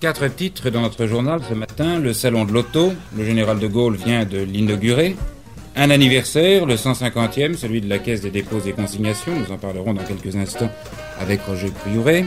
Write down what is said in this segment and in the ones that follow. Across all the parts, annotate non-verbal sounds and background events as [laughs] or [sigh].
Quatre titres dans notre journal ce matin. Le salon de l'auto, le général de Gaulle vient de l'inaugurer. Un anniversaire, le 150e, celui de la Caisse des dépôts et consignations. Nous en parlerons dans quelques instants avec Roger Priouret.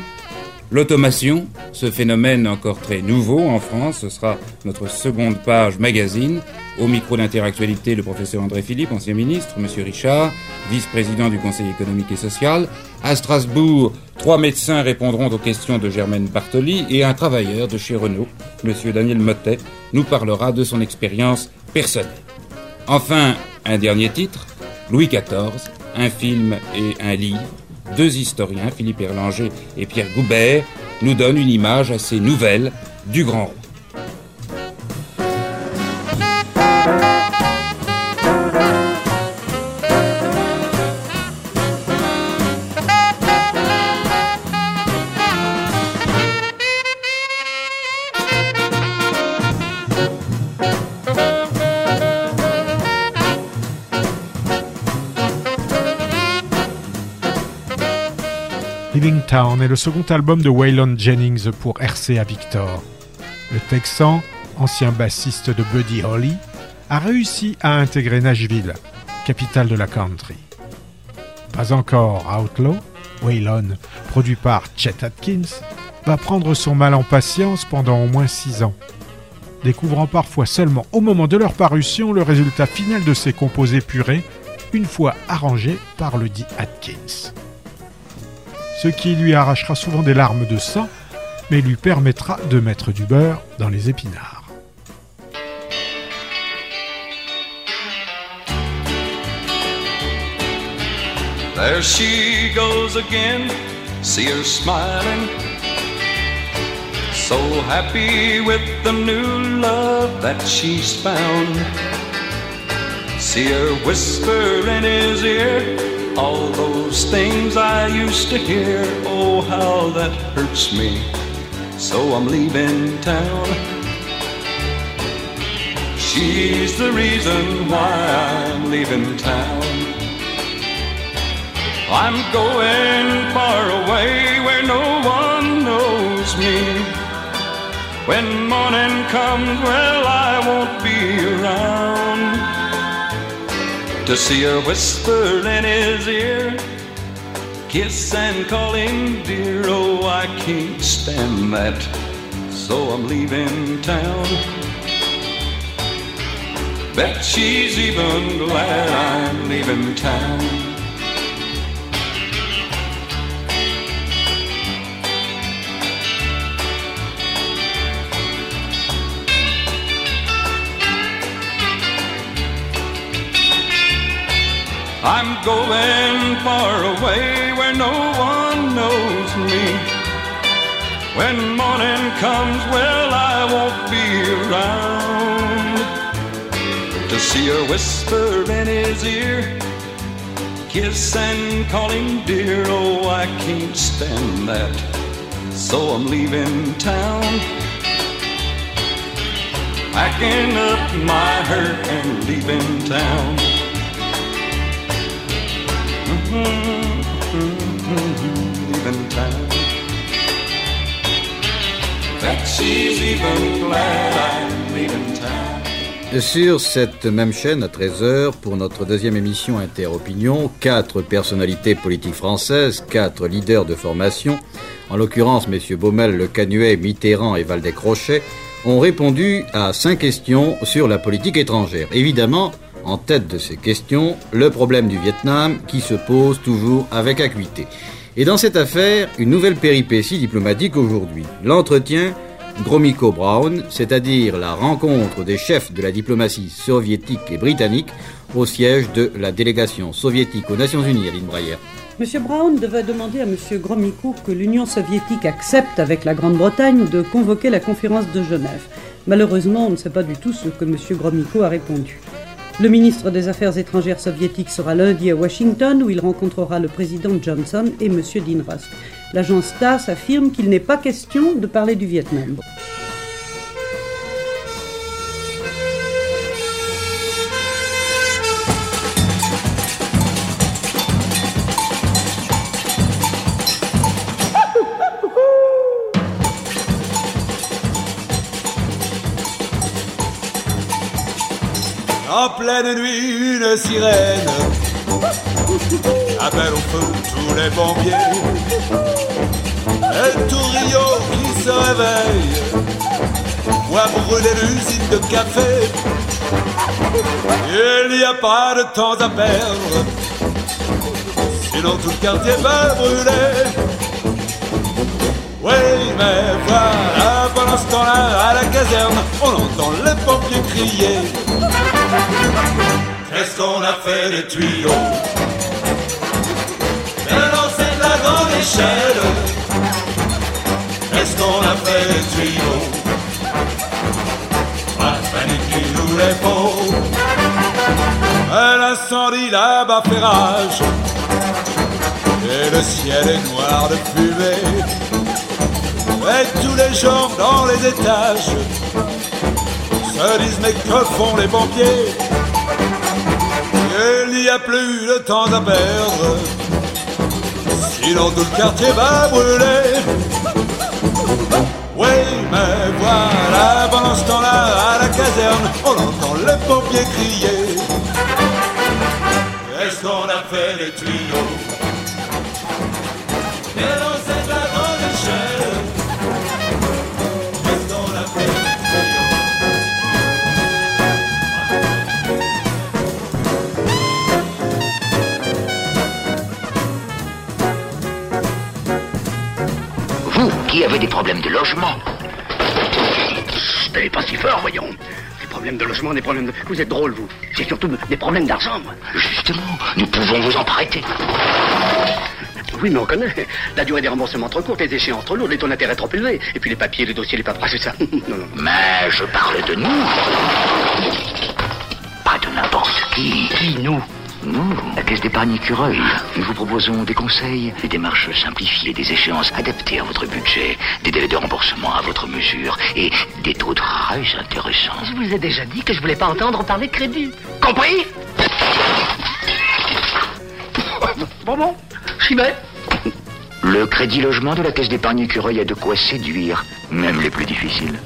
L'automation, ce phénomène encore très nouveau en France, ce sera notre seconde page magazine. Au micro d'interactualité, le professeur André Philippe, ancien ministre, monsieur Richard, vice-président du Conseil économique et social. À Strasbourg, trois médecins répondront aux questions de Germaine Bartoli et un travailleur de chez Renault, monsieur Daniel Mottet, nous parlera de son expérience personnelle. Enfin, un dernier titre, Louis XIV, un film et un livre. Deux historiens, Philippe Erlanger et Pierre Goubert, nous donnent une image assez nouvelle du grand roi. Est le second album de Waylon Jennings pour RCA Victor. Le Texan, ancien bassiste de Buddy Holly, a réussi à intégrer Nashville, capitale de la country. Pas encore Outlaw, Waylon, produit par Chet Atkins, va prendre son mal en patience pendant au moins six ans, découvrant parfois seulement au moment de leur parution le résultat final de ses composés purés, une fois arrangés par le Atkins ce qui lui arrachera souvent des larmes de sang, mais lui permettra de mettre du beurre dans les épinards. There she goes again, see her smiling. So happy with the new love that she's found. See her whisper in his ear, all those things I used to hear, oh, how that hurts me. So I'm leaving town. She's the reason why I'm leaving town. I'm going far away where no one knows me. When morning comes, well, I won't be around to see her whisper in his ear, kiss and call him dear. Oh, I can't stand that, so I'm leaving town. Bet she's even glad I'm leaving town. I'm going far away where no one knows me. When morning comes, well, I won't be around to see her whisper in his ear, kiss and call him dear. Oh, I can't stand that, so I'm leaving town. Packing up my hurt and leaving town. Sur cette même chaîne à 13h, pour notre deuxième émission Interopinion, quatre personnalités politiques françaises, quatre leaders de formation, en l'occurrence messieurs Baumel, Le Canuet, Mitterrand et Valdez-Crochet, ont répondu à cinq questions sur la politique étrangère. Évidemment, en tête de ces questions, le problème du Vietnam qui se pose toujours avec acuité. Et dans cette affaire, une nouvelle péripétie diplomatique aujourd'hui. L'entretien Gromyko Brown, c'est-à-dire la rencontre des chefs de la diplomatie soviétique et britannique au siège de la délégation soviétique aux Nations Unies à Breyer. Monsieur Brown devait demander à Monsieur Gromyko que l'Union soviétique accepte avec la Grande-Bretagne de convoquer la conférence de Genève. Malheureusement, on ne sait pas du tout ce que Monsieur Gromyko a répondu. Le ministre des Affaires étrangères soviétique sera lundi à Washington où il rencontrera le président Johnson et M. Dean Rusk. L'agence TASS affirme qu'il n'est pas question de parler du Vietnam. En pleine nuit, une sirène appelle au feu tous les pompiers. Et tout Rio qui se réveille voit brûler l'usine de café. Il n'y a pas de temps à perdre, sinon tout le quartier va brûler. Oui, mais voilà, pendant ce temps-là, à la caserne, on entend les pompiers crier. Qu'est-ce qu'on a fait des tuyaux? Mais lancé de la grande échelle. Qu'est-ce qu'on a fait des tuyaux? Pas de tu nous les faut. L'incendie là-bas. Et le ciel est noir de fumée. Et tous les gens dans les étages se disent mais que font les pompiers Il n'y a plus de temps à perdre, sinon tout le quartier va brûler. Oui, mais voilà, pendant ce temps-là, à la caserne, on entend les pompiers crier. Qu'est-ce qu'on a fait les tuyaux des problèmes de logement, N'allez pas si fort, voyons. Des problèmes de logement, des problèmes de... Vous êtes drôle, vous. C'est surtout des problèmes d'argent, moi. justement, nous pouvons vous en prêter. Oui, mais on connaît. La durée des remboursements trop courte, les échéances trop lourdes, les taux d'intérêt trop élevés. Et puis les papiers, les dossiers, les paperasses, c'est ça. [laughs] non, non. Mais je parle de nous. Pas de n'importe qui. Qui, nous? Nous, la Caisse d'épargne écureuil. Nous vous proposons des conseils, des démarches simplifiées, des échéances adaptées à votre budget, des délais de remboursement à votre mesure et des taux très intéressants. Je vous ai déjà dit que je voulais pas entendre parler crédit. Compris? Bon, bon, j'y vais. Le crédit logement de la Caisse d'épargne écureuil a de quoi séduire, même les plus difficiles.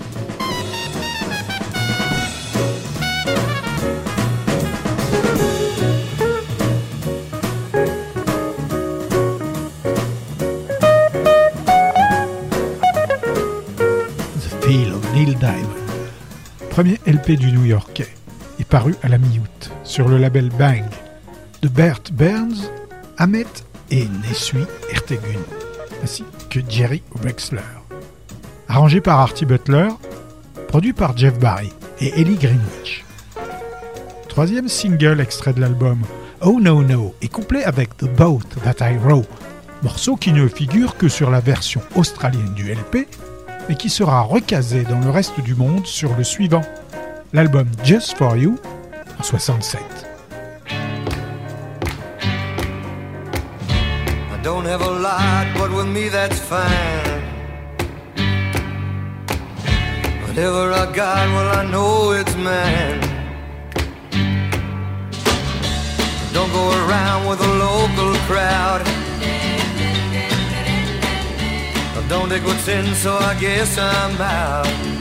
Du New Yorkais est paru à la mi-août sur le label Bang de Bert Burns, Ahmet et Nesui Ertegun, ainsi que Jerry Wexler. Arrangé par Artie Butler, produit par Jeff Barry et Ellie Greenwich. Troisième single extrait de l'album Oh No No est couplé avec The Boat That I Row, morceau qui ne figure que sur la version australienne du LP, mais qui sera recasé dans le reste du monde sur le suivant, l'album Just For You en 67. I don't have a lot, but with me that's fine. Whatever I got, well, I know it's mine. Don't go around with a local crowd. I don't what's in, so I guess I'm out.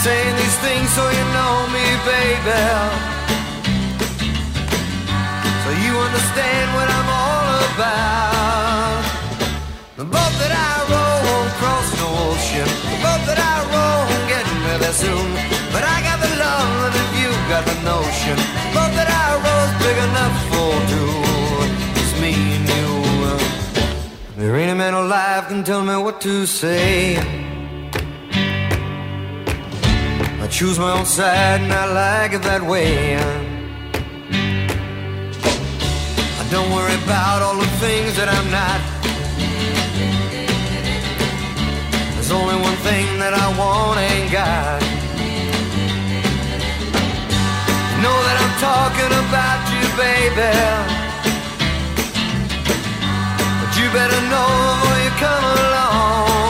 Saying these things so you know me, baby. So you understand what I'm all about. The boat that I row won't cross no ocean. The boat that I row won't get me there soon. But I got the love if you got the notion. The boat that I row's big enough for two. It's me and you. There ain't a man alive can tell me what to say. Choose my own side and I like it that way. I don't worry about all the things that I'm not. There's only one thing that I want and got. Know that I'm talking about you, baby. But you better know before you come along.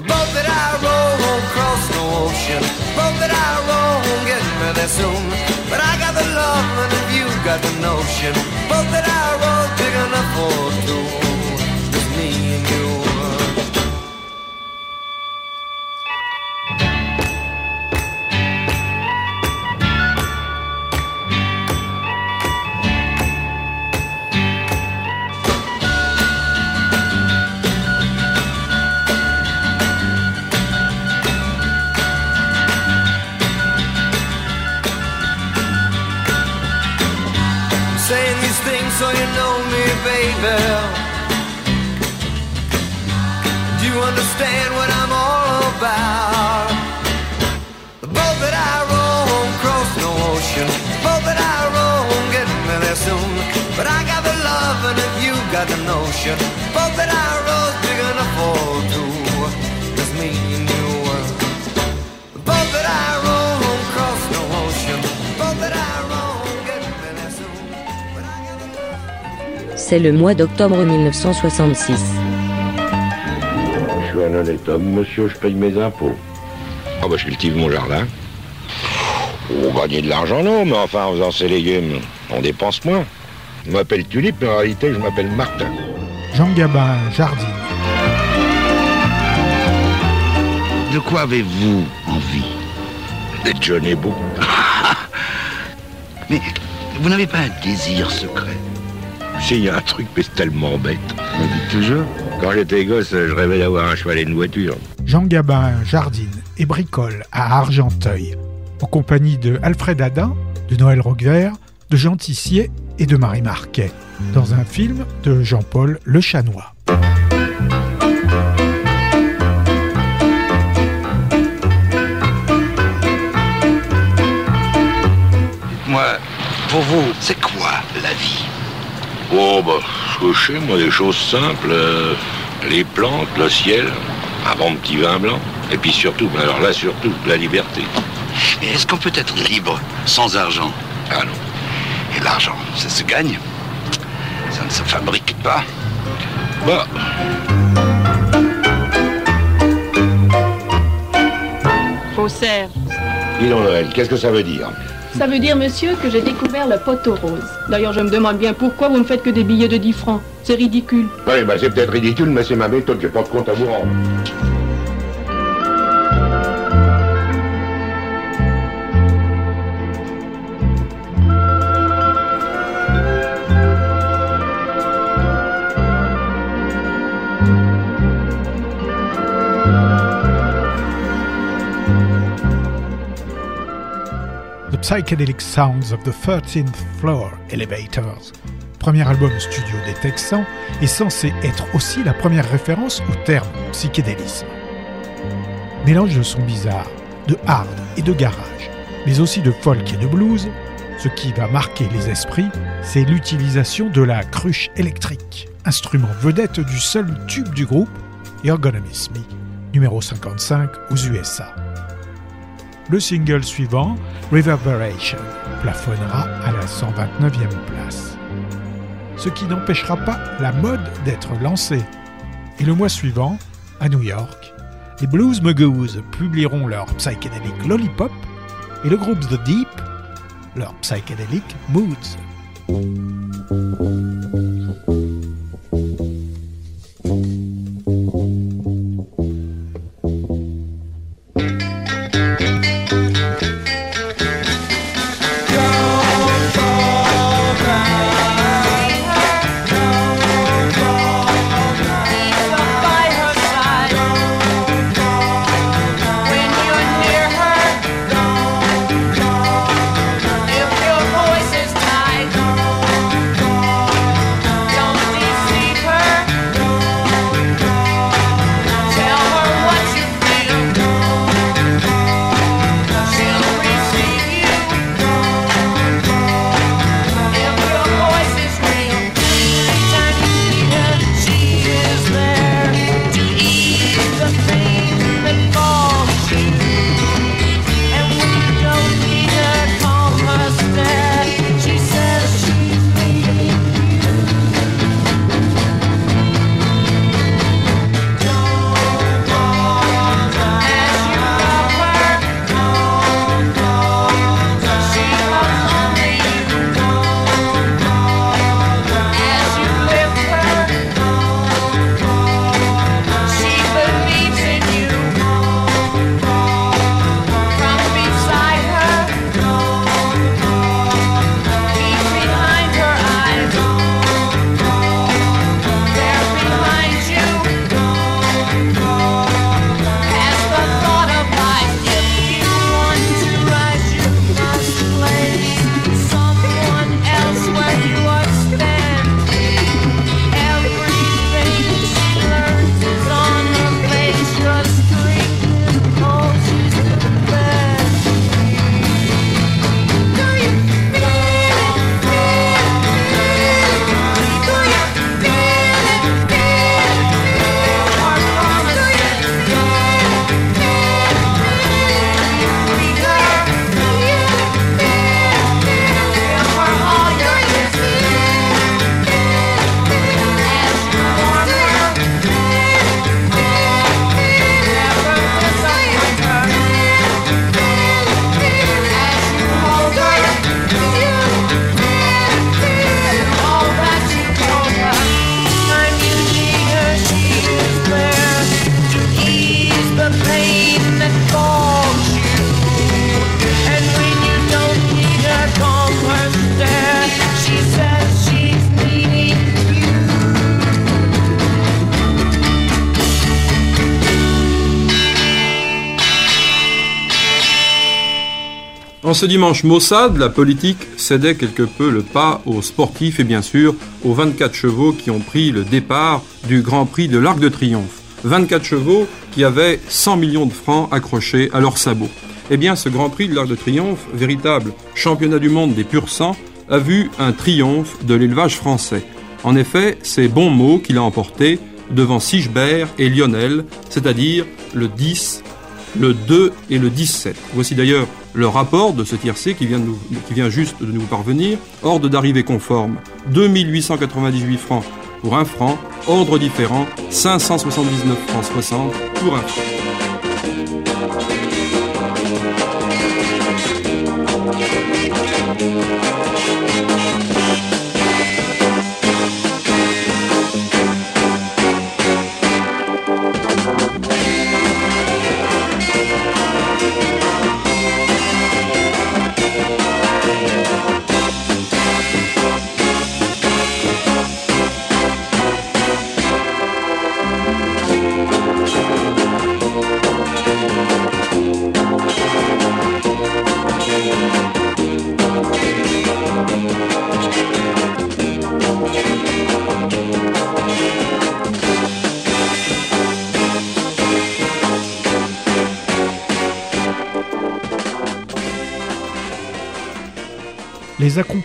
The boat that I row won't cross no ocean. The boat that I row won't get me there soon. But I got the love and if you got the notion. The boat that I got the notion, the boat that I row's big enough for two. Just me and you. The boat that I row won't cross no ocean. The boat that I row won't get me there soon. C'est le mois d'octobre 1966. Je suis un honnête homme, monsieur, je paye mes impôts. Ah bah je cultive mon jardin. On gagner de l'argent, non, mais enfin, en faisant ses légumes, on dépense moins. Je m'appelle Tulipe, mais en réalité, je m'appelle Martin. Jean Gabin Jardine. De quoi avez-vous envie? D'être jeune et beau. mais vous n'avez pas un désir secret? Si, il y a un truc, mais c'est tellement bête. Me dites toujours? Quand j'étais gosse, je rêvais d'avoir un cheval et une voiture. Jean Gabin jardine et bricole à Argenteuil, en compagnie de Alfred Adin, de Noël Roquevert, de Jean Tissier et de Marie Marquet, dans un film de Jean-Paul Le Chanois. Moi, pour vous, c'est quoi la vie? Oh, bah, je sais, moi, des choses simples. euh, les plantes, le ciel, un bon petit vin blanc. Et puis surtout, mais alors là, surtout, la liberté. Mais est-ce qu'on peut être libre sans argent? Ah non. Et l'argent, ça se gagne Ça ne se fabrique pas Bah, Faussaire. dis donc, Noël, qu'est-ce que ça veut dire? Ça veut dire, monsieur, que j'ai découvert le poteau rose. D'ailleurs, je me demande bien pourquoi vous ne faites que des billets de 10 francs. C'est ridicule. Oui, bah, c'est peut-être ridicule, mais c'est ma méthode, j'ai pas de compte à vous rendre. Psychedelic Sounds of the 13th Floor Elevators, premier album studio des Texans, est censé être aussi la première référence au terme psychédélisme. Mélange de sons bizarres, de hard et de garage, mais aussi de folk et de blues, ce qui va marquer les esprits, c'est l'utilisation de la cruche électrique, instrument vedette du seul tube du groupe, You're Gonna numéro 55 aux USA. Le single suivant, Reverberation, plafonnera à la 129e place. Ce qui n'empêchera pas la mode d'être lancée. Et le mois suivant, à New York, les Blues Mugoos publieront leur psychedelic Lollipop et le groupe The Deep leur psychedelic Moods. Ce dimanche maussade, la politique cédait quelque peu le pas aux sportifs et bien sûr aux 24 chevaux qui ont pris le départ du Grand Prix de l'Arc de Triomphe. 24 chevaux qui avaient 100 millions de francs accrochés à leurs sabots. Eh bien, ce Grand Prix de l'Arc de Triomphe, véritable championnat du monde des purs sangs, a vu un triomphe de l'élevage français. En effet, c'est bon mot qu'il a emporté devant Sigebert et Lionel, c'est-à-dire le 10, le 2 et le 17. Voici d'ailleurs le rapport de ce tiercé qui vient, juste de nous parvenir. Ordre d'arrivée conforme, 2898 francs pour un franc. Ordre différent, 579 francs 60 pour un franc.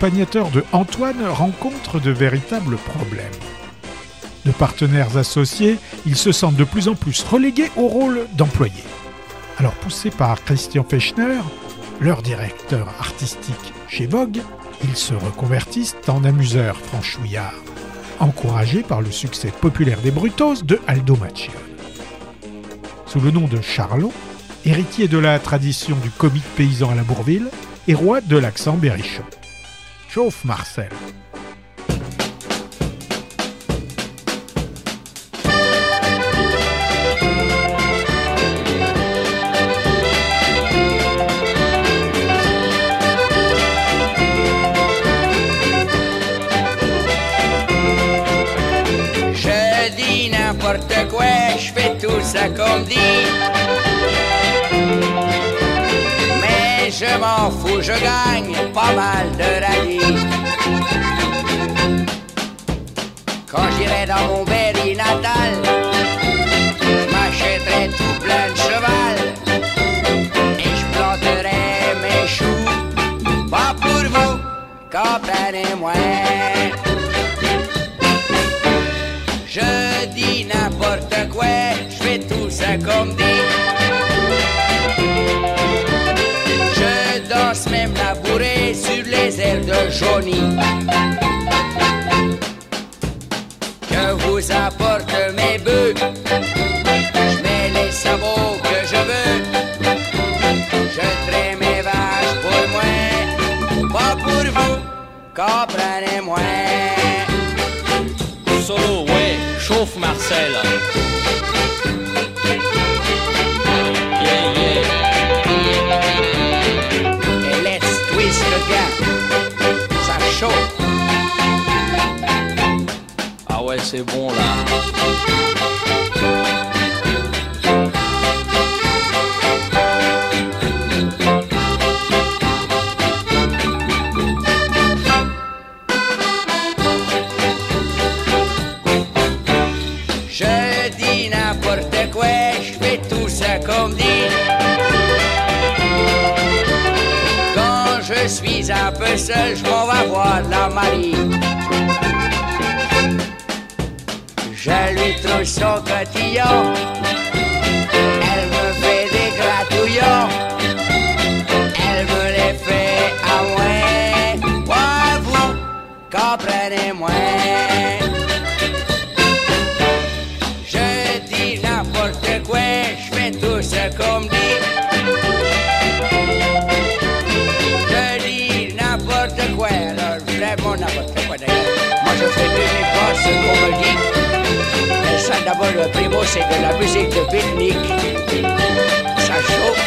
De Antoine rencontrent de véritables problèmes. De partenaires associés, ils se sentent de plus en plus relégués au rôle d'employés. Alors poussés par Christian Fechner, leur directeur artistique chez Vogue, ils se reconvertissent en amuseurs franchouillards, encouragés par le succès populaire des Brutos de Aldo Macchione. Sous le nom de Charlot, héritier de la tradition du comique paysan à la Bourville et roi de l'accent berrichon. Chauffe Marcel. Je dis n'importe quoi, je fais tout ça comme dit. Je m'en fous, je gagne pas mal de rallye. Quand j'irai dans mon Berry natal, je m'achèterai tout plein de cheval. Et je planterai mes choux, pas pour vous, comprenez-moi. Je dis n'importe quoi, je fais tout ça comme dit. Danse même la sur les ailes de Johnny. Que vous apporte mes bœufs, je mets les sabots que je veux. Je traite mes vaches pour moi, pas pour vous, comprenez-moi. Solo, ouais, chauffe Marcel. Chauffe. Ah ouais, c'est bon là. Je dis n'importe quoi, je fais tout ça comme dit. Je m'en vais voir la Marie. Je lui trouve son cotillon. Elle me fait des gratouillons. Elle me les fait à moi. Moi, vous, comprenez-moi. Moi je fais les pas ce qu'on me dit. Mais ça d'abord le primo c'est de la musique de pique-nique. Ça chauffe.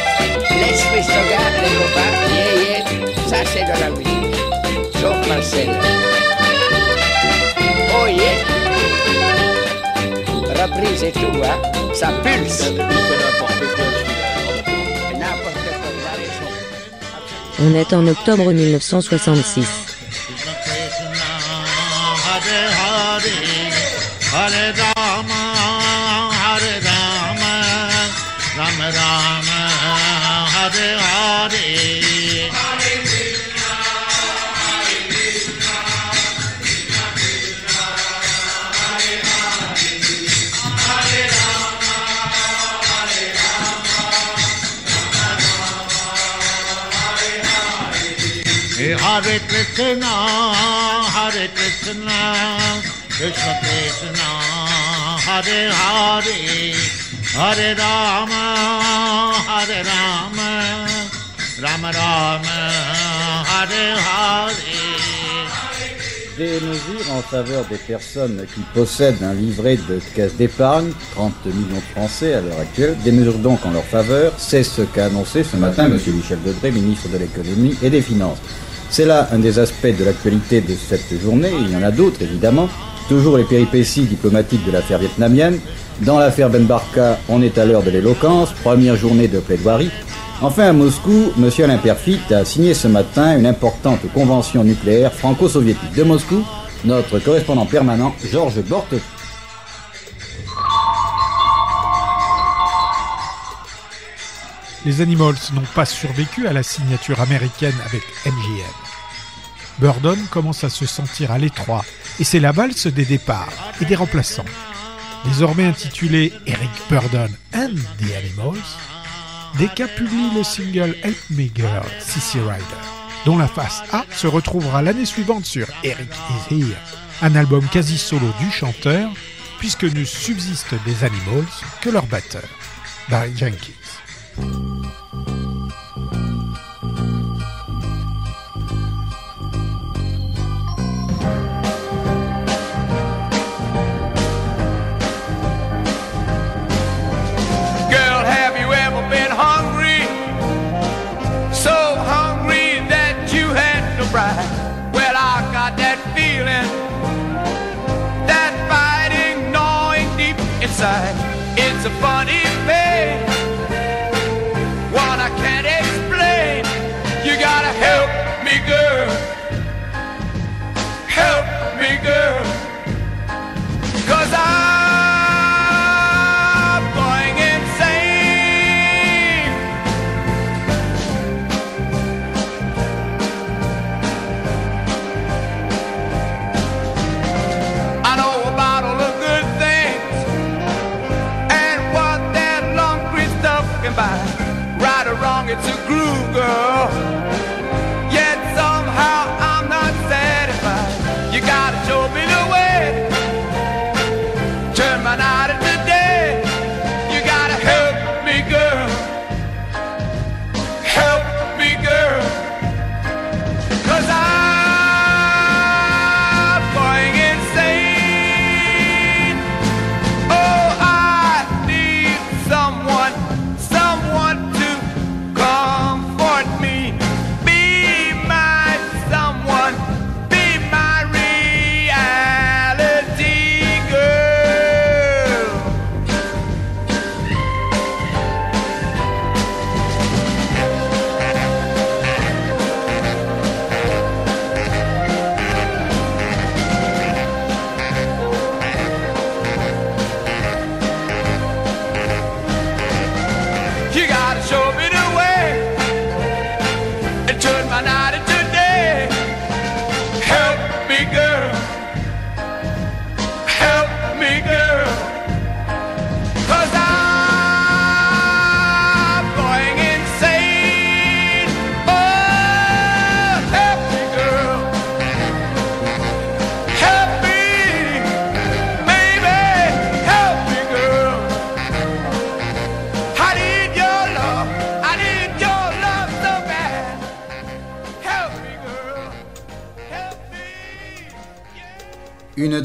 Let's twist regarde les copains. Yeah, yeah. Ça c'est de la musique. Chauffe Marcel. Oh yeah reprise et tout, hein. Ça pulse. On est en octobre 1966. Hare Rama Hare Rama Rama Rama Hare Hare Hare Krishna, Hare Krishna, Des mesures en faveur des personnes qui possèdent un livret de caisse d'épargne, 30 millions de Français à l'heure actuelle, des mesures donc en leur faveur, c'est ce qu'a annoncé ce matin M. Michel Debré, ministre de l'économie et des finances. C'est là un des aspects de l'actualité de cette journée, il y en a d'autres évidemment, toujours les péripéties diplomatiques de l'affaire vietnamienne, dans l'affaire Ben Barka, on est à l'heure de l'éloquence, première journée de plaidoirie, Enfin, à Moscou, M. Alain a signé ce matin une importante convention nucléaire franco-soviétique. De Moscou, notre correspondant permanent, Georges Borte. Les Animals n'ont pas survécu à la signature américaine avec MGM. Burdon commence à se sentir à l'étroit et c'est la valse des départs et des remplaçants. Désormais intitulé Eric Burdon and the Animals, Decca publie le single Help Me Girl, Sissy Rider, dont la face A se retrouvera l'année suivante sur Eric Is Here, un album quasi solo du chanteur, puisque ne subsiste des Animals que leur batteur, Barry Jenkins.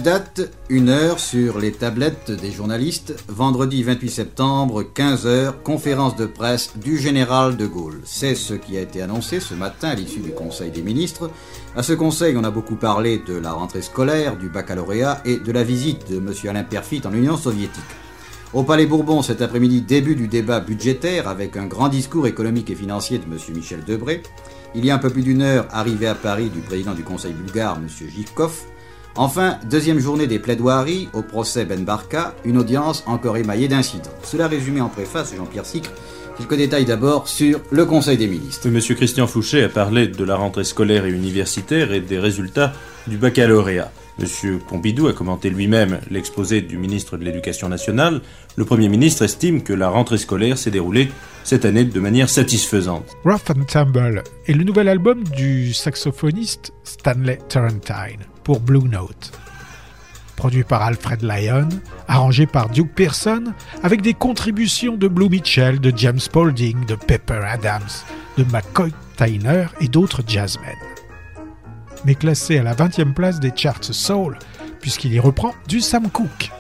Date, une heure sur les tablettes des journalistes. Vendredi 28 septembre, 15h, conférence de presse du général de Gaulle. C'est ce qui a été annoncé ce matin à l'issue du Conseil des ministres. À ce Conseil, on a beaucoup parlé de la rentrée scolaire, du baccalauréat et de la visite de M. Alain Perfit en Union soviétique. Au Palais Bourbon cet après-midi, début du débat budgétaire avec un grand discours économique et financier de M. Michel Debré. Il y a un peu plus d'une heure, arrivé à Paris du président du Conseil bulgare, M. Givkov. Enfin, deuxième journée des plaidoiries au procès Ben Barka, une audience encore émaillée d'incidents. Cela résumé en préface, Jean-Pierre Sicre, quelques détails d'abord sur le Conseil des ministres. Monsieur Christian Fouché a parlé de la rentrée scolaire et universitaire et des résultats du baccalauréat. Monsieur Pompidou a commenté lui-même l'exposé du ministre de l'Éducation nationale. Le Premier ministre estime que la rentrée scolaire s'est déroulée cette année de manière satisfaisante. Rough and Tumble est le nouvel album du saxophoniste Stanley Turrentine pour Blue Note. Produit par Alfred Lyon, arrangé par Duke Pearson, avec des contributions de Blue Mitchell, de James Spaulding, de Pepper Adams, de McCoy Tyner et d'autres jazzmen mais classé à la 20e place des charts soul, puisqu'il y reprend du Sam Cooke.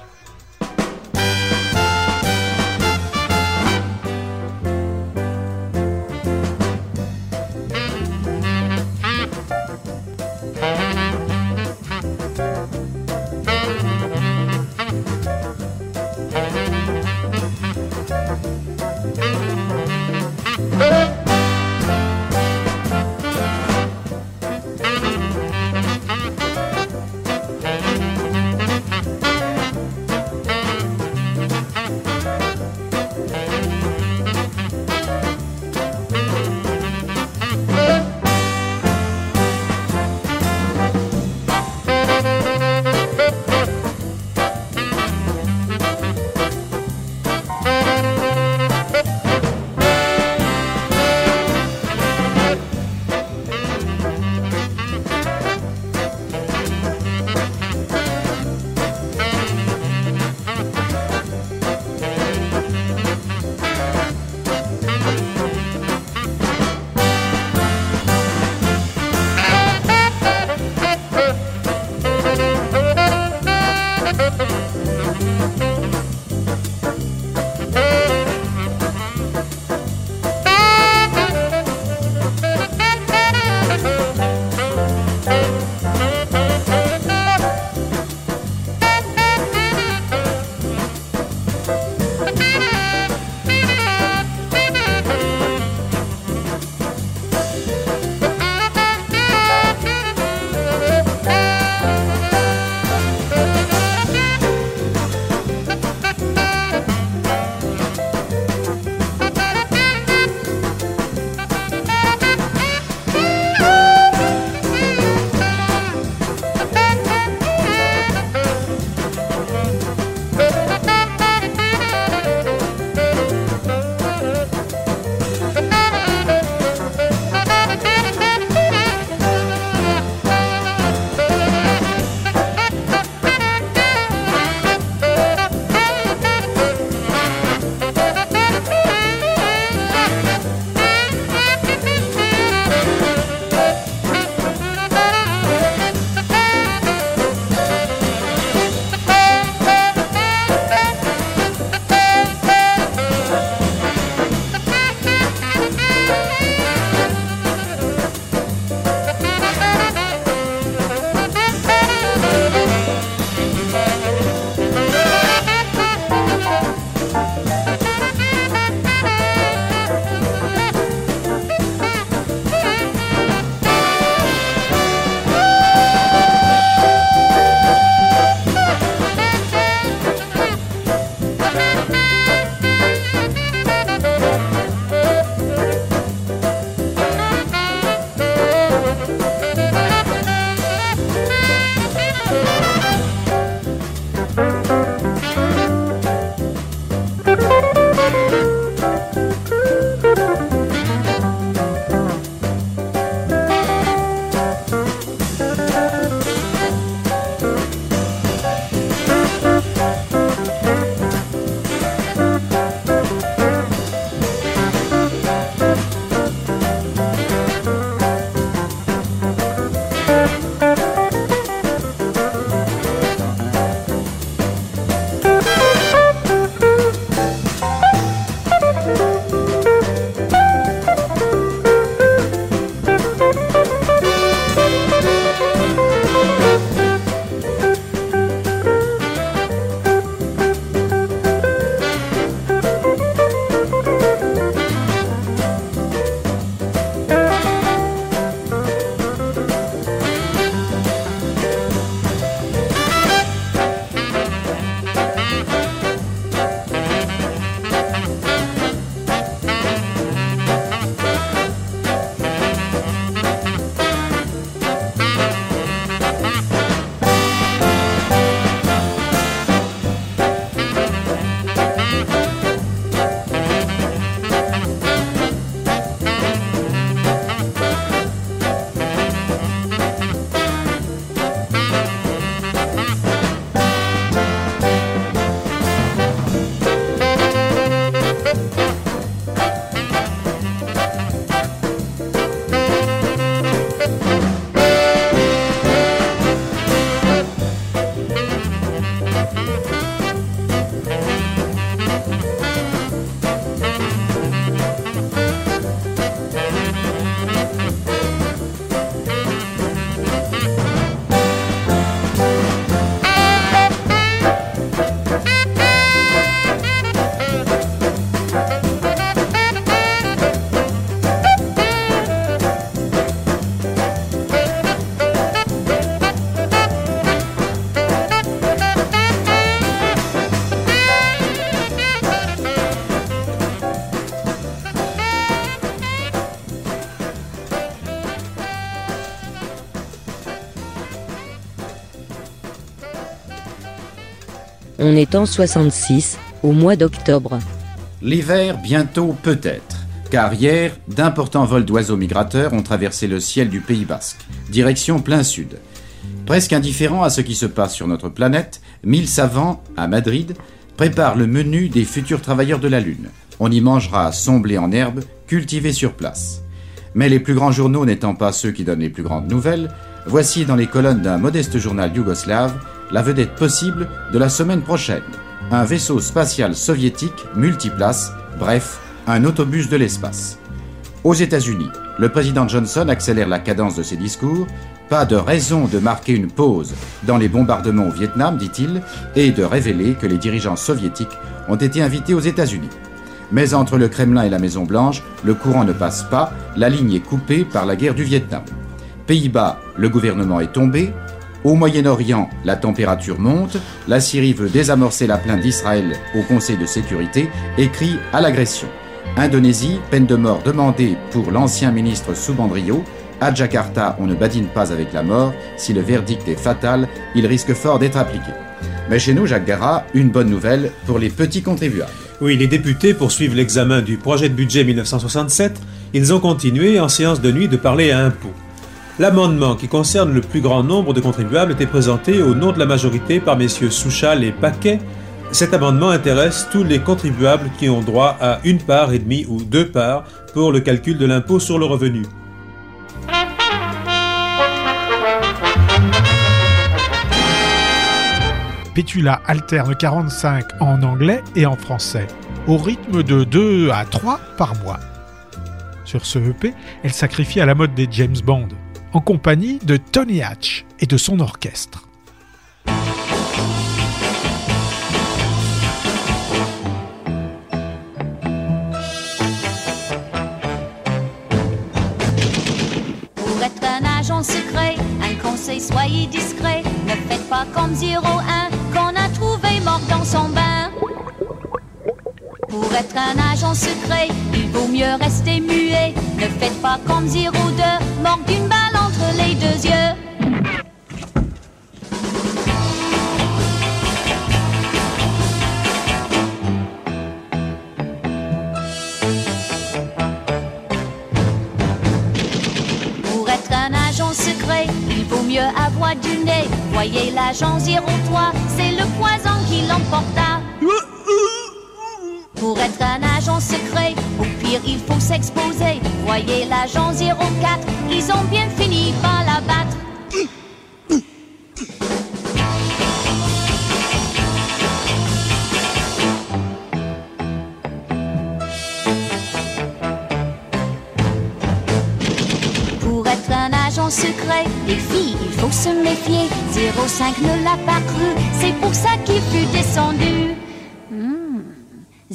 On est en 66, au mois d'octobre. L'hiver bientôt peut-être, car hier, d'importants vols d'oiseaux migrateurs ont traversé le ciel du Pays basque, direction plein sud. Presque indifférent à ce qui se passe sur notre planète, mille savants, à Madrid, préparent le menu des futurs travailleurs de la Lune. On y mangera son blé en herbe, cultivé sur place. Mais les plus grands journaux n'étant pas ceux qui donnent les plus grandes nouvelles, voici dans les colonnes d'un modeste journal yougoslave la vedette possible de la semaine prochaine. Un vaisseau spatial soviétique multiplace, bref, un autobus de l'espace. Aux États-Unis, le président Johnson accélère la cadence de ses discours. Pas de raison de marquer une pause dans les bombardements au Vietnam, dit-il, et de révéler que les dirigeants soviétiques ont été invités aux États-Unis. Mais entre le Kremlin et la Maison-Blanche, le courant ne passe pas, la ligne est coupée par la guerre du Vietnam. Pays-Bas, le gouvernement est tombé. Au Moyen-Orient, la température monte. La Syrie veut désamorcer la plainte d'Israël au Conseil de sécurité et crie à l'agression. Indonésie, peine de mort demandée pour l'ancien ministre Subandrio. À Jakarta, on ne badine pas avec la mort. Si le verdict est fatal, il risque fort d'être appliqué. Mais chez nous, Jacques Gara, une bonne nouvelle pour les petits contribuables. Oui, les députés poursuivent l'examen du projet de budget 1967. Ils ont continué en séance de nuit de parler à impôts. L'amendement qui concerne le plus grand nombre de contribuables était présenté au nom de la majorité par messieurs Souchal et Paquet. Cet amendement intéresse tous les contribuables qui ont droit à une part et demie ou deux parts pour le calcul de l'impôt sur le revenu. Pétula alterne 45 en anglais et en français, au rythme de 2 à 3 par mois. Sur ce EP, elle sacrifie à la mode des James Bond, en compagnie de Tony Hatch et de son orchestre. Pour être un agent secret, un conseil, soyez discret. Ne faites pas comme 01 qu'on a trouvé mort dans son bain. Pour être un agent secret, il vaut mieux rester muet. Ne faites pas comme 02, mort d'une balle les deux yeux. Pour être un agent secret, il vaut mieux avoir du nez. Voyez l'agent 03, c'est le poison qui l'emporta.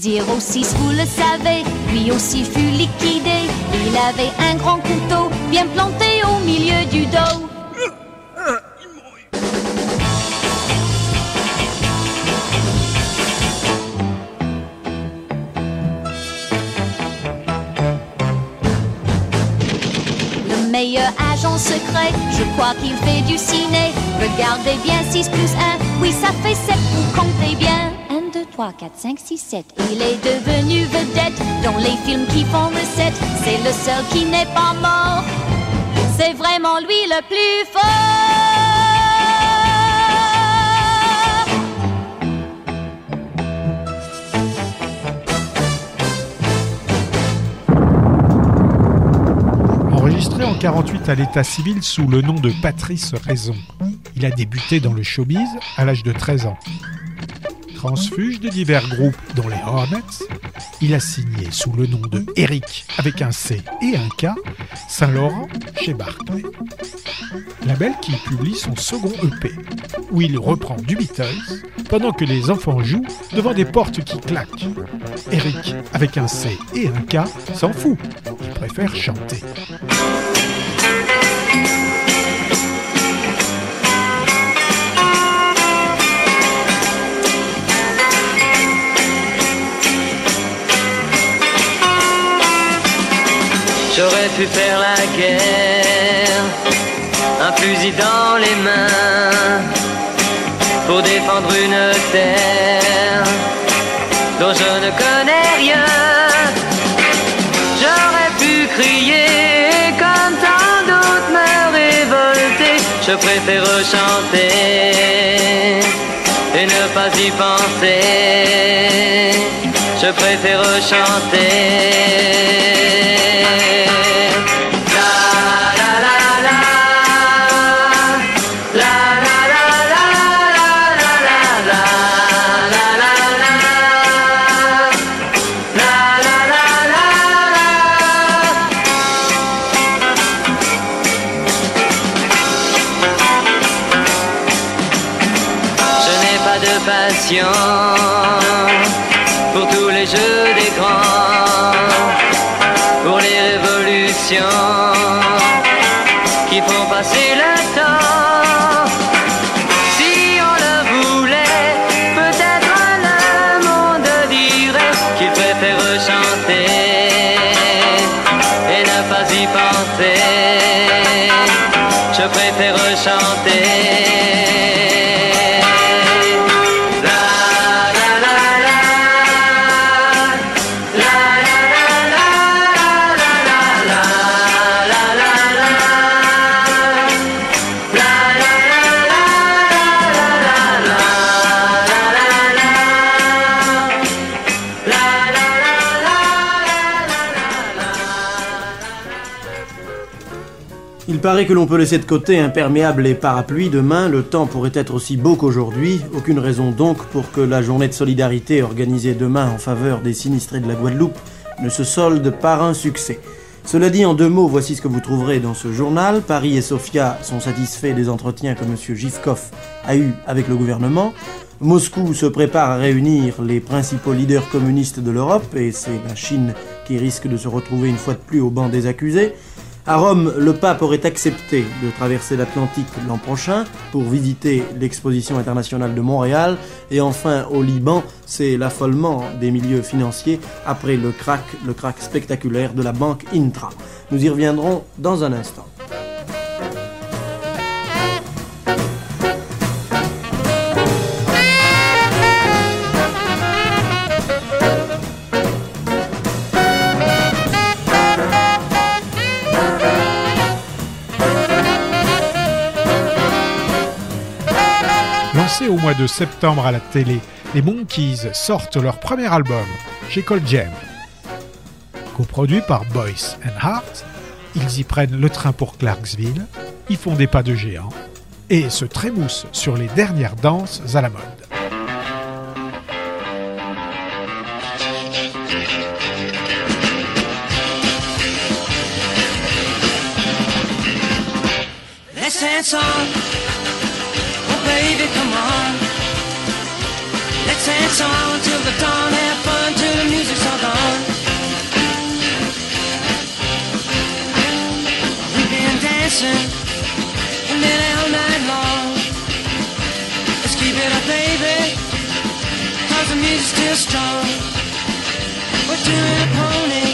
06, vous le savez, lui aussi fut liquidé. Il avait un grand couteau bien planté au milieu du dos. Le meilleur agent secret, je crois qu'il fait du ciné. Regardez bien 6 plus 1, oui ça fait 7, vous comptez bien. 1, 2, 3, 4, 5, 6, 7. Il est devenu vedette dans les films qui font recette. C'est le seul qui n'est pas mort. C'est vraiment lui le plus fort. Enregistré en 48 à l'état civil sous le nom de Patrice Raison, il a débuté dans le showbiz à l'âge de 13 ans. Transfuge de divers groupes dont les Hornets, il a signé sous le nom de Eric avec un C et un K Saint-Laurent chez Barclay. Label qui publie son second EP, où il reprend du Beatles pendant que les enfants jouent devant des portes qui claquent. Eric avec un C et un K s'en fout, il préfère chanter. J'aurais pu faire la guerre, un fusil dans les mains, pour défendre une terre dont je ne connais rien. J'aurais pu crier comme tant d'autres me révolter. Je préfère chanter et ne pas y penser. Je préfère chanter. il est temps. Il paraît que l'on peut laisser de côté imperméable et parapluie demain, le temps pourrait être aussi beau qu'aujourd'hui, aucune raison donc pour que la journée de solidarité organisée demain en faveur des sinistrés de la Guadeloupe ne se solde par un succès. Cela dit en deux mots, voici ce que vous trouverez dans ce journal. Paris et Sofia sont satisfaits des entretiens que M. Givkov a eus avec le gouvernement. Moscou se prépare à réunir les principaux leaders communistes de l'Europe et c'est la Chine qui risque de se retrouver une fois de plus au banc des accusés. À Rome, le pape aurait accepté de traverser l'Atlantique l'an prochain pour visiter l'exposition internationale de Montréal. Et enfin, au Liban, c'est l'affolement des milieux financiers après le crack, le crack spectaculaire de la banque Intra. Nous y reviendrons dans un instant. Au mois de septembre à la télé, les Monkeys sortent leur premier album, chez Cole Jam. Coproduit par Boyce and Hart, ils y prennent le train pour Clarksville, y font des pas de géant et se trémoussent sur les dernières danses à la mode. Dance on till the dawn. Have fun till the music's all gone. We've been dancing and then all night long. Let's keep it up, baby. Cause the music's still strong. We're doing a. Pony,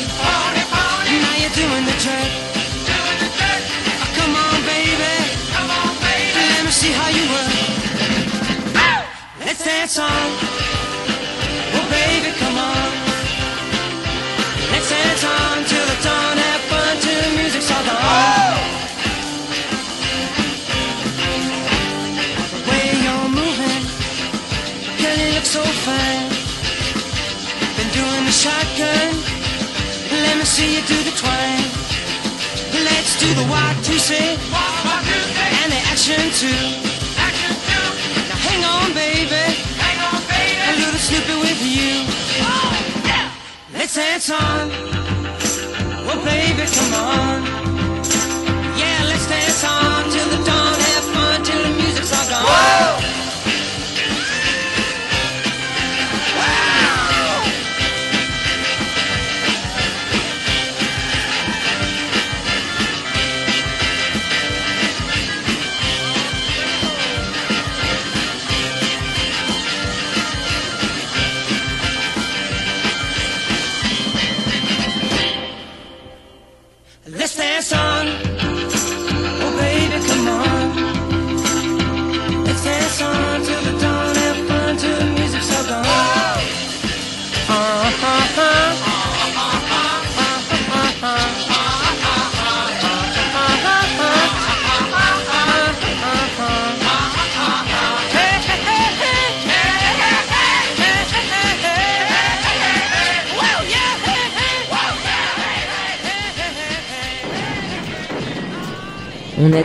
Let's on. Oh, baby, come on. Let's dance on till the dawn. Have fun till the music's all gone. The way you're moving, girl, you look so fine. Been doing the shotgun. Let me see you do the twine. Let's do the walk to say and the action too. action too. Now hang on, baby to you. They say it's on. Well, baby, come on.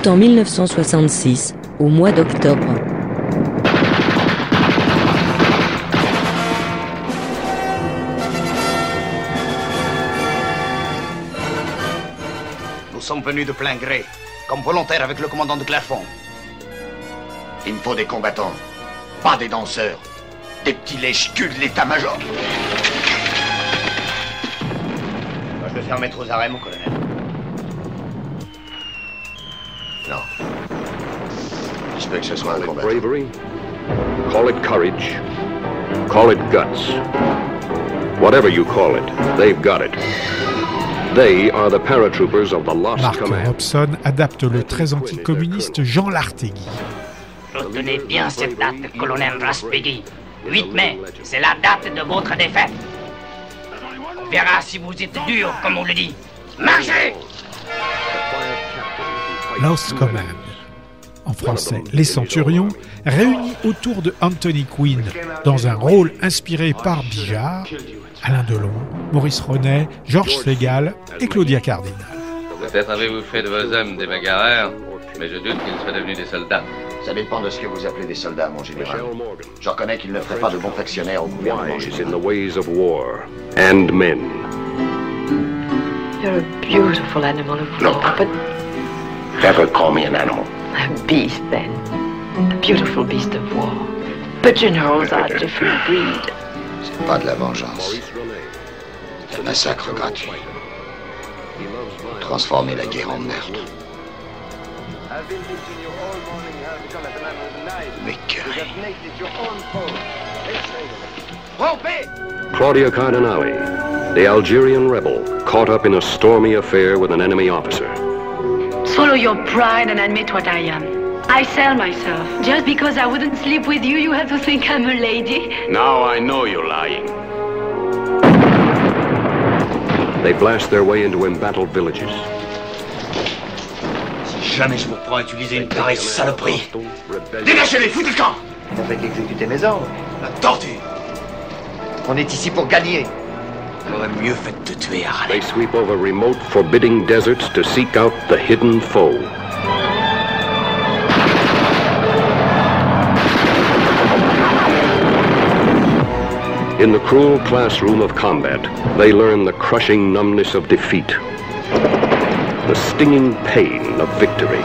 En 1966, au mois d'octobre. Nous sommes venus de plein gré, comme volontaires avec le commandant de Clairefonds. Il me faut des combattants, pas des danseurs, des petits lèches-culs de l'état-major. Je vais faire mettre aux arrêts, mon colonel. J'espère que ce soit un combat. Bravery. Call it courage. Call it guts. Whatever you call it, they've got it. They are the paratroopers of the Lost Mark Command. Robson adapte le très anticommuniste Jean Lartegui. Retenez bien cette date, colonel Raspegui. 8 mai, c'est la date de votre défaite. On verra si vous êtes dur, comme on le dit. Marchez Lost Command. En français, Les Centurions, réunis autour de Anthony Quinn dans un rôle inspiré par Bijard, Alain Delon, Maurice Ronet, Georges Segal et Claudia Cardinal. Peut-être avez-vous fait de vos hommes des bagarreurs, mais je doute qu'ils soient devenus des soldats. Ça dépend de ce que vous appelez des soldats, mon général. Je reconnais qu'ils ne feraient pas de bons factionnaires au gouvernement. Wise in the ways of war and men. You're a beautiful animal of war, but Never call me an animal. A beast then. A beautiful beast of war. But generals are a different breed. C'est pas de la vengeance. C'est un massacre gratuit. Transformer la guerre en meurtre. Mais Claudia Cardinale, the Algerian rebel, caught up in a stormy affair with an enemy officer. Swallow your pride and admit what I am. I sell myself. Just because I wouldn't sleep with you, you have to think I'm a lady. Now I know you're lying. They blast their way into embattled villages. Si jamais je me prends à utiliser une pareille saloperie, dégagez-les, foutez le camp T'as fait qu'exécuter mes ordres La tortue On est ici pour gagner. They sweep over remote, forbidding deserts to seek out the hidden foe. In the cruel classroom of combat, they learn the crushing numbness of defeat, the stinging pain of victory.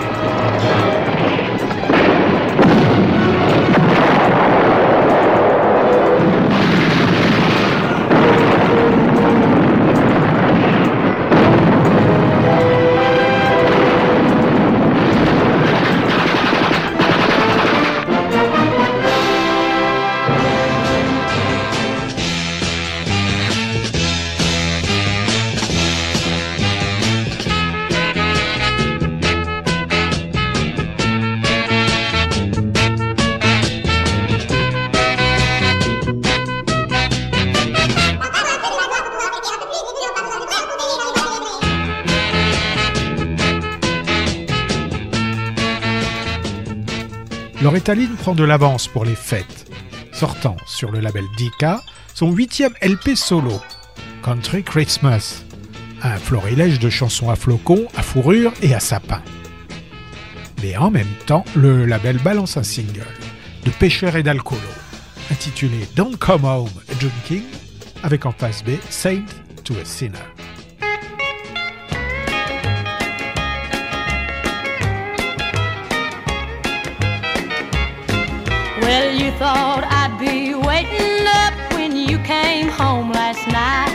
Lorettaline prend de l'avance pour les fêtes, sortant sur le label Dika son huitième LP solo, Country Christmas, un florilège de chansons à flocons, à fourrure et à sapin. Mais en même temps, le label balance un single de pêcheurs et d'alcoolo, intitulé Don't Come Home Drinking, avec en face B Saint to a Sinner. Thought I'd be waiting up when you came home last night.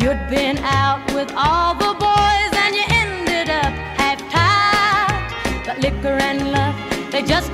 You'd been out with all the boys and you ended up half tied. But liquor and love, they just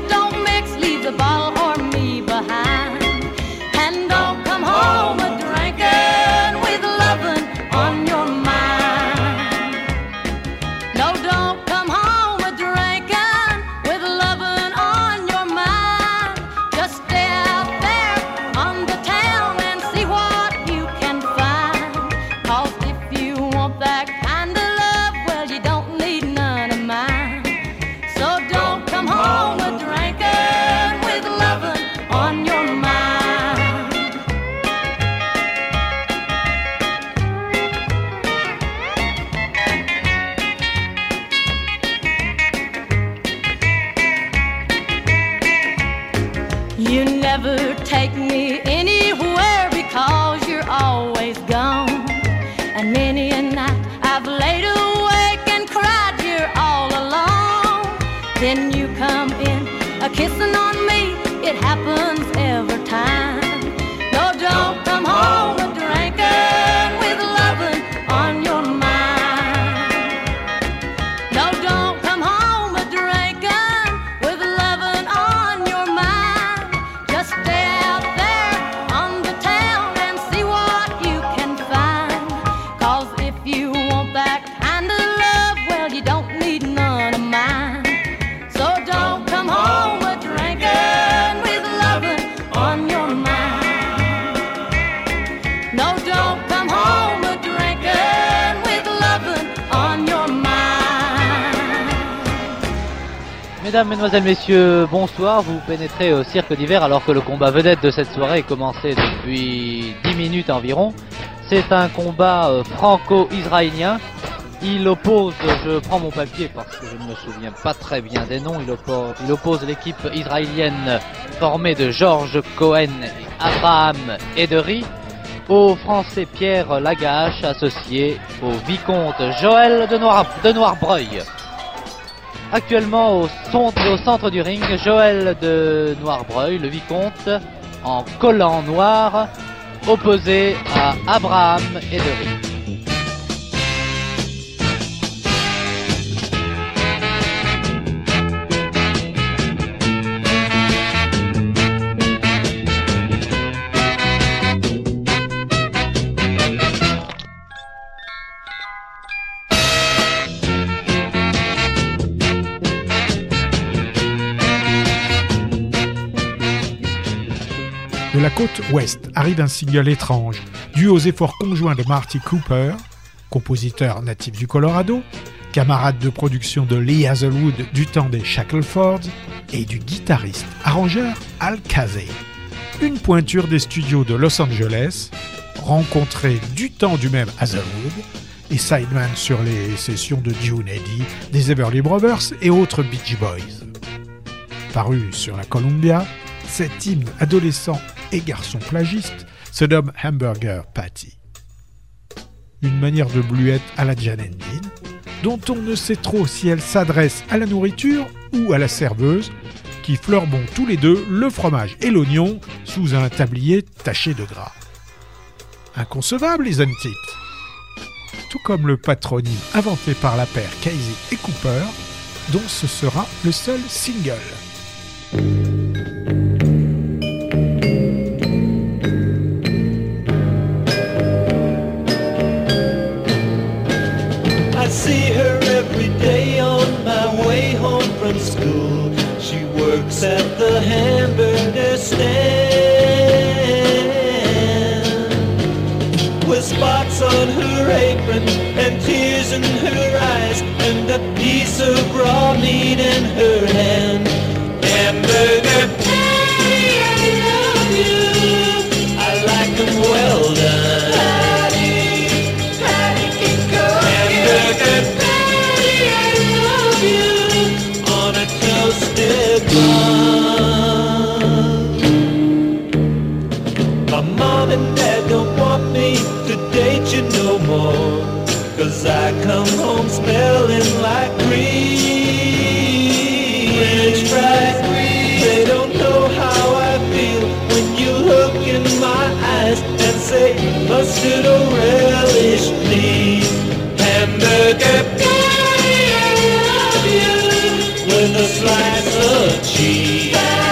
Mesdames, Mesdemoiselles, Messieurs, bonsoir. Vous pénétrez au cirque d'hiver alors que le combat vedette de cette soirée est commencé depuis 10 minutes environ. C'est un combat euh, franco-israélien. Il oppose, je prends mon papier parce que je ne me souviens pas très bien des noms, il oppose, l'équipe israélienne formée de Georges Cohen et Abraham Edery au français Pierre Lagache associé au vicomte Joël de Noirbreuil. Actuellement au, centre du ring, Joël de Noirbreuil, le vicomte, en collant noir, opposé à Abraham Edery. La côte ouest arrive un single étrange, dû aux efforts conjoints de Marty Cooper, compositeur natif du Colorado, camarade de production de Lee Hazelwood du temps des Shacklefords, et du guitariste arrangeur Al Casey. Une pointure des studios de Los Angeles, rencontré du temps du même Hazelwood, et sideman sur les sessions de June Eddy, des Everly Brothers et autres Beach Boys. Paru sur la Columbia, cet hymne adolescent et garçon plagiste se nomme Hamburger Patty. Une manière de bluette à la Jan Dean, dont on ne sait trop si elle s'adresse à la nourriture ou à la serveuse, qui fleurbont tous les deux le fromage et l'oignon sous un tablier taché de gras. Inconcevable, les it Tout comme le patronyme inventé par la paire Casey et Cooper, dont ce sera le seul single. At the hamburger stand with spots on her apron and tears in her eyes and a piece of raw meat in her hand. Hamburger with a slice of cheese.